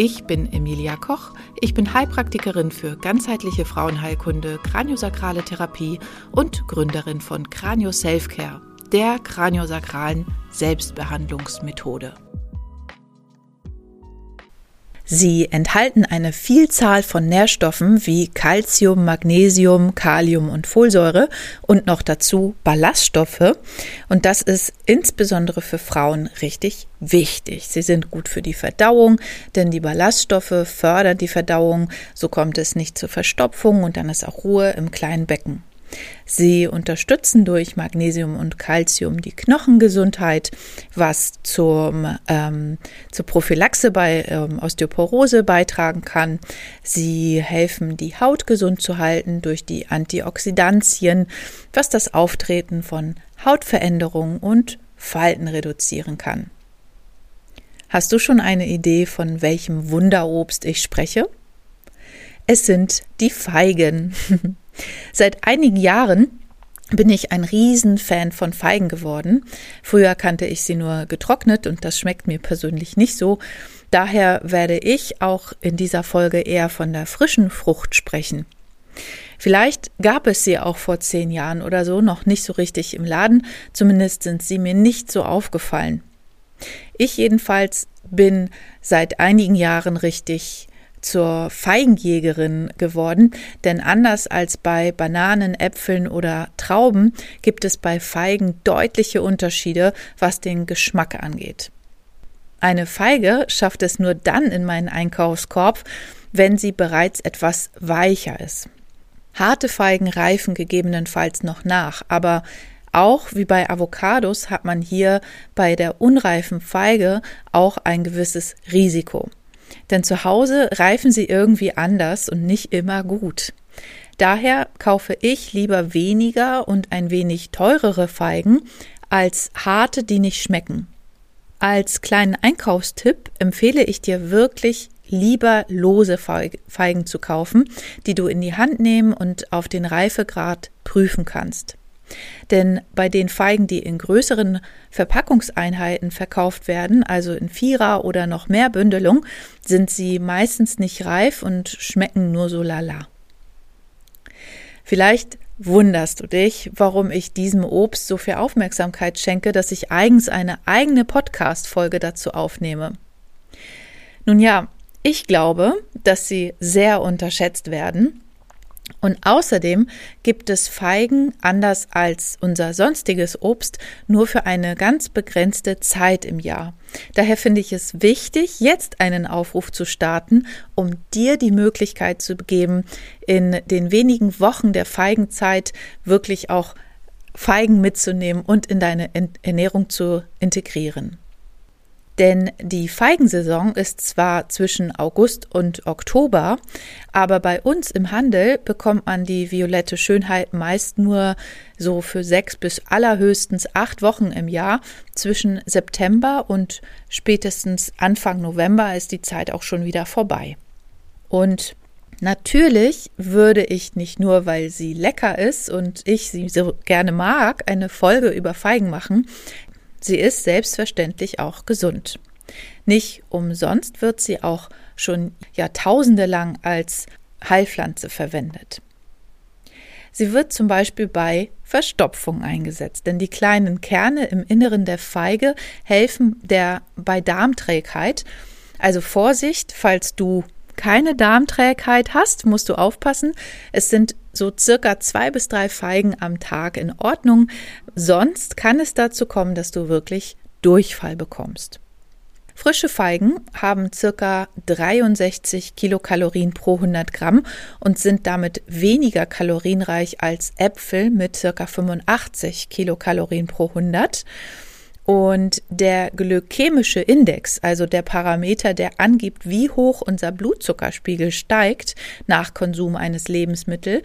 Ich bin Emilia Koch. Ich bin Heilpraktikerin für ganzheitliche Frauenheilkunde, kraniosakrale Therapie und Gründerin von Kranio Selfcare, der kraniosakralen Selbstbehandlungsmethode. Sie enthalten eine Vielzahl von Nährstoffen wie Calcium, Magnesium, Kalium und Folsäure und noch dazu Ballaststoffe. Und das ist insbesondere für Frauen richtig wichtig. Sie sind gut für die Verdauung, denn die Ballaststoffe fördern die Verdauung. So kommt es nicht zur Verstopfung und dann ist auch Ruhe im kleinen Becken. Sie unterstützen durch Magnesium und Calcium die Knochengesundheit, was zum, ähm, zur Prophylaxe bei ähm, Osteoporose beitragen kann. Sie helfen, die Haut gesund zu halten durch die Antioxidantien, was das Auftreten von Hautveränderungen und Falten reduzieren kann. Hast du schon eine Idee, von welchem Wunderobst ich spreche? Es sind die Feigen. Seit einigen Jahren bin ich ein Riesenfan von Feigen geworden. Früher kannte ich sie nur getrocknet und das schmeckt mir persönlich nicht so. Daher werde ich auch in dieser Folge eher von der frischen Frucht sprechen. Vielleicht gab es sie auch vor zehn Jahren oder so noch nicht so richtig im Laden, zumindest sind sie mir nicht so aufgefallen. Ich jedenfalls bin seit einigen Jahren richtig zur Feigenjägerin geworden, denn anders als bei Bananen, Äpfeln oder Trauben gibt es bei Feigen deutliche Unterschiede, was den Geschmack angeht. Eine Feige schafft es nur dann in meinen Einkaufskorb, wenn sie bereits etwas weicher ist. Harte Feigen reifen gegebenenfalls noch nach, aber auch wie bei Avocados hat man hier bei der unreifen Feige auch ein gewisses Risiko. Denn zu Hause reifen sie irgendwie anders und nicht immer gut. Daher kaufe ich lieber weniger und ein wenig teurere Feigen als harte, die nicht schmecken. Als kleinen Einkaufstipp empfehle ich dir wirklich lieber lose Feigen zu kaufen, die du in die Hand nehmen und auf den Reifegrad prüfen kannst. Denn bei den Feigen, die in größeren Verpackungseinheiten verkauft werden, also in Vierer oder noch mehr Bündelung, sind sie meistens nicht reif und schmecken nur so lala. Vielleicht wunderst du dich, warum ich diesem Obst so viel Aufmerksamkeit schenke, dass ich eigens eine eigene Podcast-Folge dazu aufnehme. Nun ja, ich glaube, dass sie sehr unterschätzt werden und außerdem gibt es Feigen, anders als unser sonstiges Obst, nur für eine ganz begrenzte Zeit im Jahr. Daher finde ich es wichtig, jetzt einen Aufruf zu starten, um dir die Möglichkeit zu geben, in den wenigen Wochen der Feigenzeit wirklich auch Feigen mitzunehmen und in deine Ernährung zu integrieren. Denn die Feigensaison ist zwar zwischen August und Oktober, aber bei uns im Handel bekommt man die violette Schönheit meist nur so für sechs bis allerhöchstens acht Wochen im Jahr. Zwischen September und spätestens Anfang November ist die Zeit auch schon wieder vorbei. Und Natürlich würde ich nicht nur, weil sie lecker ist und ich sie so gerne mag, eine Folge über Feigen machen. Sie ist selbstverständlich auch gesund. Nicht umsonst wird sie auch schon Jahrtausende lang als Heilpflanze verwendet. Sie wird zum Beispiel bei Verstopfung eingesetzt, denn die kleinen Kerne im Inneren der Feige helfen der bei Darmträgheit. Also Vorsicht, falls du keine Darmträgheit hast, musst du aufpassen. Es sind so circa zwei bis drei Feigen am Tag in Ordnung. Sonst kann es dazu kommen, dass du wirklich Durchfall bekommst. Frische Feigen haben circa 63 Kilokalorien pro 100 Gramm und sind damit weniger kalorienreich als Äpfel mit circa 85 Kilokalorien pro 100. Und der glykämische Index, also der Parameter, der angibt, wie hoch unser Blutzuckerspiegel steigt nach Konsum eines Lebensmittels,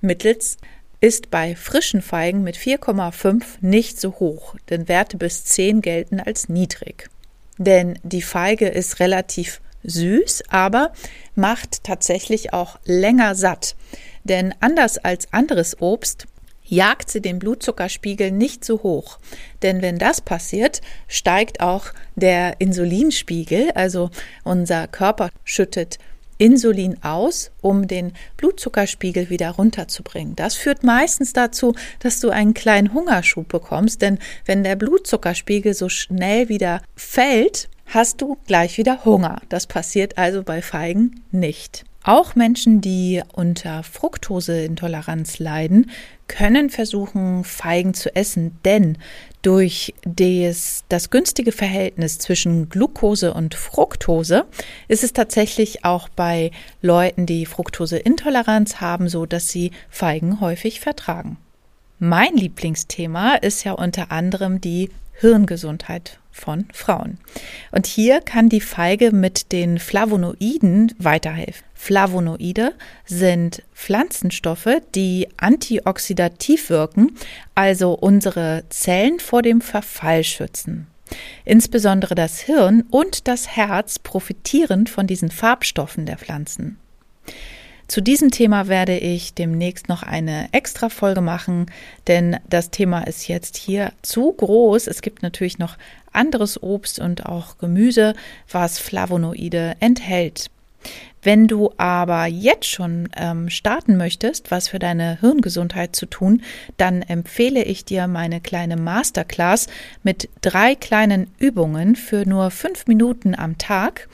mittels ist bei frischen Feigen mit 4,5 nicht so hoch, denn Werte bis 10 gelten als niedrig. Denn die Feige ist relativ süß, aber macht tatsächlich auch länger satt. Denn anders als anderes Obst jagt sie den Blutzuckerspiegel nicht so hoch. Denn wenn das passiert, steigt auch der Insulinspiegel, also unser Körper schüttet Insulin aus, um den Blutzuckerspiegel wieder runterzubringen. Das führt meistens dazu, dass du einen kleinen Hungerschub bekommst, denn wenn der Blutzuckerspiegel so schnell wieder fällt, hast du gleich wieder Hunger. Das passiert also bei Feigen nicht. Auch Menschen, die unter Fructoseintoleranz leiden, können versuchen, Feigen zu essen, denn durch des, das günstige Verhältnis zwischen Glucose und Fructose ist es tatsächlich auch bei Leuten, die Fructoseintoleranz haben, so dass sie Feigen häufig vertragen. Mein Lieblingsthema ist ja unter anderem die Hirngesundheit von Frauen. Und hier kann die Feige mit den Flavonoiden weiterhelfen. Flavonoide sind Pflanzenstoffe, die antioxidativ wirken, also unsere Zellen vor dem Verfall schützen. Insbesondere das Hirn und das Herz profitieren von diesen Farbstoffen der Pflanzen. Zu diesem Thema werde ich demnächst noch eine extra Folge machen, denn das Thema ist jetzt hier zu groß. Es gibt natürlich noch anderes Obst und auch Gemüse, was Flavonoide enthält. Wenn du aber jetzt schon ähm, starten möchtest, was für deine Hirngesundheit zu tun, dann empfehle ich dir meine kleine Masterclass mit drei kleinen Übungen für nur fünf Minuten am Tag.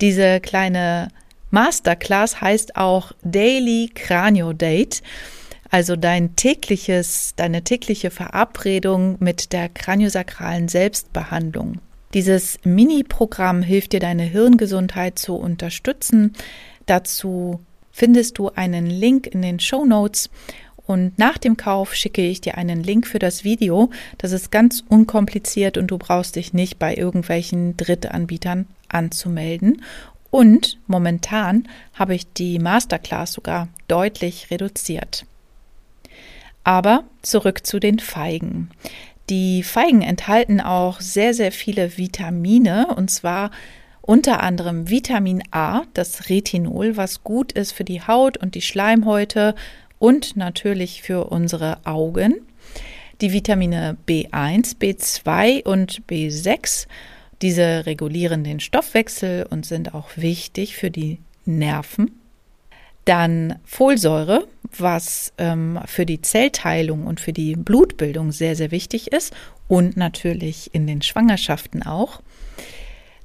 Diese kleine Masterclass heißt auch Daily Cranio Date, also dein tägliches, deine tägliche Verabredung mit der kraniosakralen Selbstbehandlung. Dieses Mini-Programm hilft dir, deine Hirngesundheit zu unterstützen. Dazu findest du einen Link in den Show Notes und nach dem Kauf schicke ich dir einen Link für das Video. Das ist ganz unkompliziert und du brauchst dich nicht bei irgendwelchen Drittanbietern anzumelden. Und momentan habe ich die Masterclass sogar deutlich reduziert. Aber zurück zu den Feigen. Die Feigen enthalten auch sehr, sehr viele Vitamine und zwar unter anderem Vitamin A, das Retinol, was gut ist für die Haut und die Schleimhäute und natürlich für unsere Augen. Die Vitamine B1, B2 und B6 diese regulieren den Stoffwechsel und sind auch wichtig für die Nerven. Dann Folsäure, was ähm, für die Zellteilung und für die Blutbildung sehr, sehr wichtig ist und natürlich in den Schwangerschaften auch.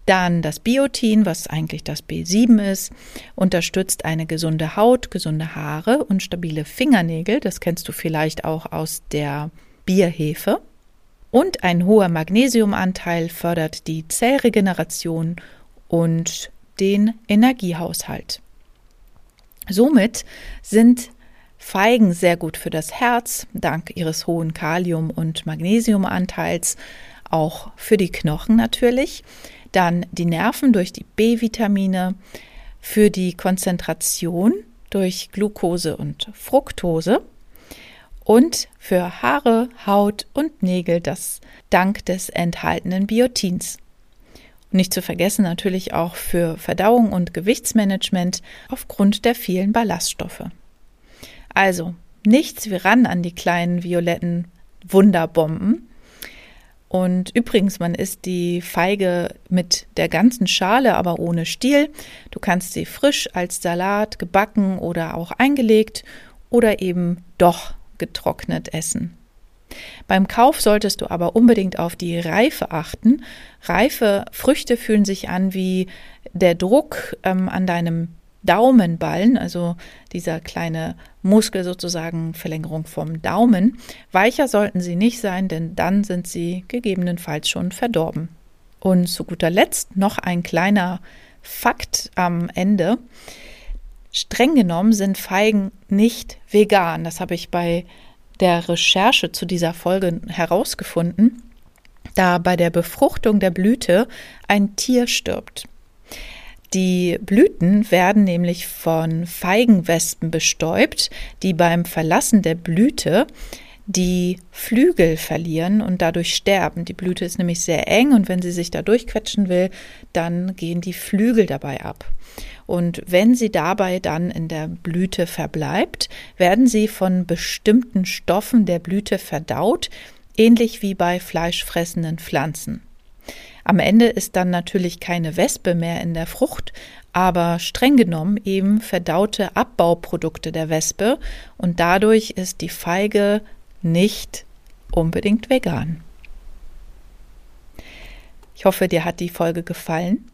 Dann das Biotin, was eigentlich das B7 ist, unterstützt eine gesunde Haut, gesunde Haare und stabile Fingernägel. Das kennst du vielleicht auch aus der Bierhefe. Und ein hoher Magnesiumanteil fördert die Zellregeneration und den Energiehaushalt. Somit sind Feigen sehr gut für das Herz, dank ihres hohen Kalium- und Magnesiumanteils, auch für die Knochen natürlich, dann die Nerven durch die B-Vitamine, für die Konzentration durch Glucose und Fructose und für Haare, Haut und Nägel das dank des enthaltenen Biotins. Nicht zu vergessen natürlich auch für Verdauung und Gewichtsmanagement aufgrund der vielen Ballaststoffe. Also nichts wie ran an die kleinen violetten Wunderbomben. Und übrigens, man isst die Feige mit der ganzen Schale, aber ohne Stiel. Du kannst sie frisch als Salat, gebacken oder auch eingelegt oder eben doch getrocknet essen. Beim Kauf solltest du aber unbedingt auf die Reife achten. Reife Früchte fühlen sich an wie der Druck ähm, an deinem Daumenballen, also dieser kleine Muskel sozusagen Verlängerung vom Daumen. Weicher sollten sie nicht sein, denn dann sind sie gegebenenfalls schon verdorben. Und zu guter Letzt noch ein kleiner Fakt am Ende. Streng genommen sind Feigen nicht vegan. Das habe ich bei der Recherche zu dieser Folge herausgefunden, da bei der Befruchtung der Blüte ein Tier stirbt. Die Blüten werden nämlich von Feigenwespen bestäubt, die beim Verlassen der Blüte die Flügel verlieren und dadurch sterben. Die Blüte ist nämlich sehr eng und wenn sie sich da durchquetschen will, dann gehen die Flügel dabei ab. Und wenn sie dabei dann in der Blüte verbleibt, werden sie von bestimmten Stoffen der Blüte verdaut, ähnlich wie bei fleischfressenden Pflanzen. Am Ende ist dann natürlich keine Wespe mehr in der Frucht, aber streng genommen eben verdaute Abbauprodukte der Wespe und dadurch ist die Feige nicht unbedingt vegan. Ich hoffe, dir hat die Folge gefallen.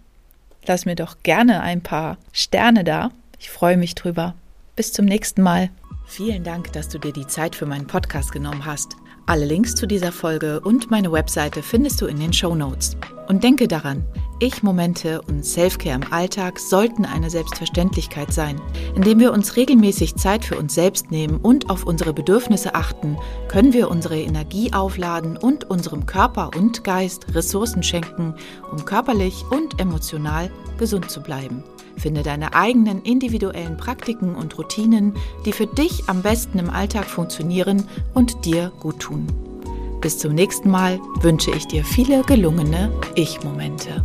Lass mir doch gerne ein paar Sterne da. Ich freue mich drüber. Bis zum nächsten Mal. Vielen Dank, dass du dir die Zeit für meinen Podcast genommen hast. Alle Links zu dieser Folge und meine Webseite findest du in den Show Notes. Und denke daran, Ich-Momente und Selfcare im Alltag sollten eine Selbstverständlichkeit sein. Indem wir uns regelmäßig Zeit für uns selbst nehmen und auf unsere Bedürfnisse achten, können wir unsere Energie aufladen und unserem Körper und Geist Ressourcen schenken, um körperlich und emotional gesund zu bleiben. Finde deine eigenen individuellen Praktiken und Routinen, die für dich am besten im Alltag funktionieren und dir gut tun. Bis zum nächsten Mal wünsche ich dir viele gelungene Ich-Momente.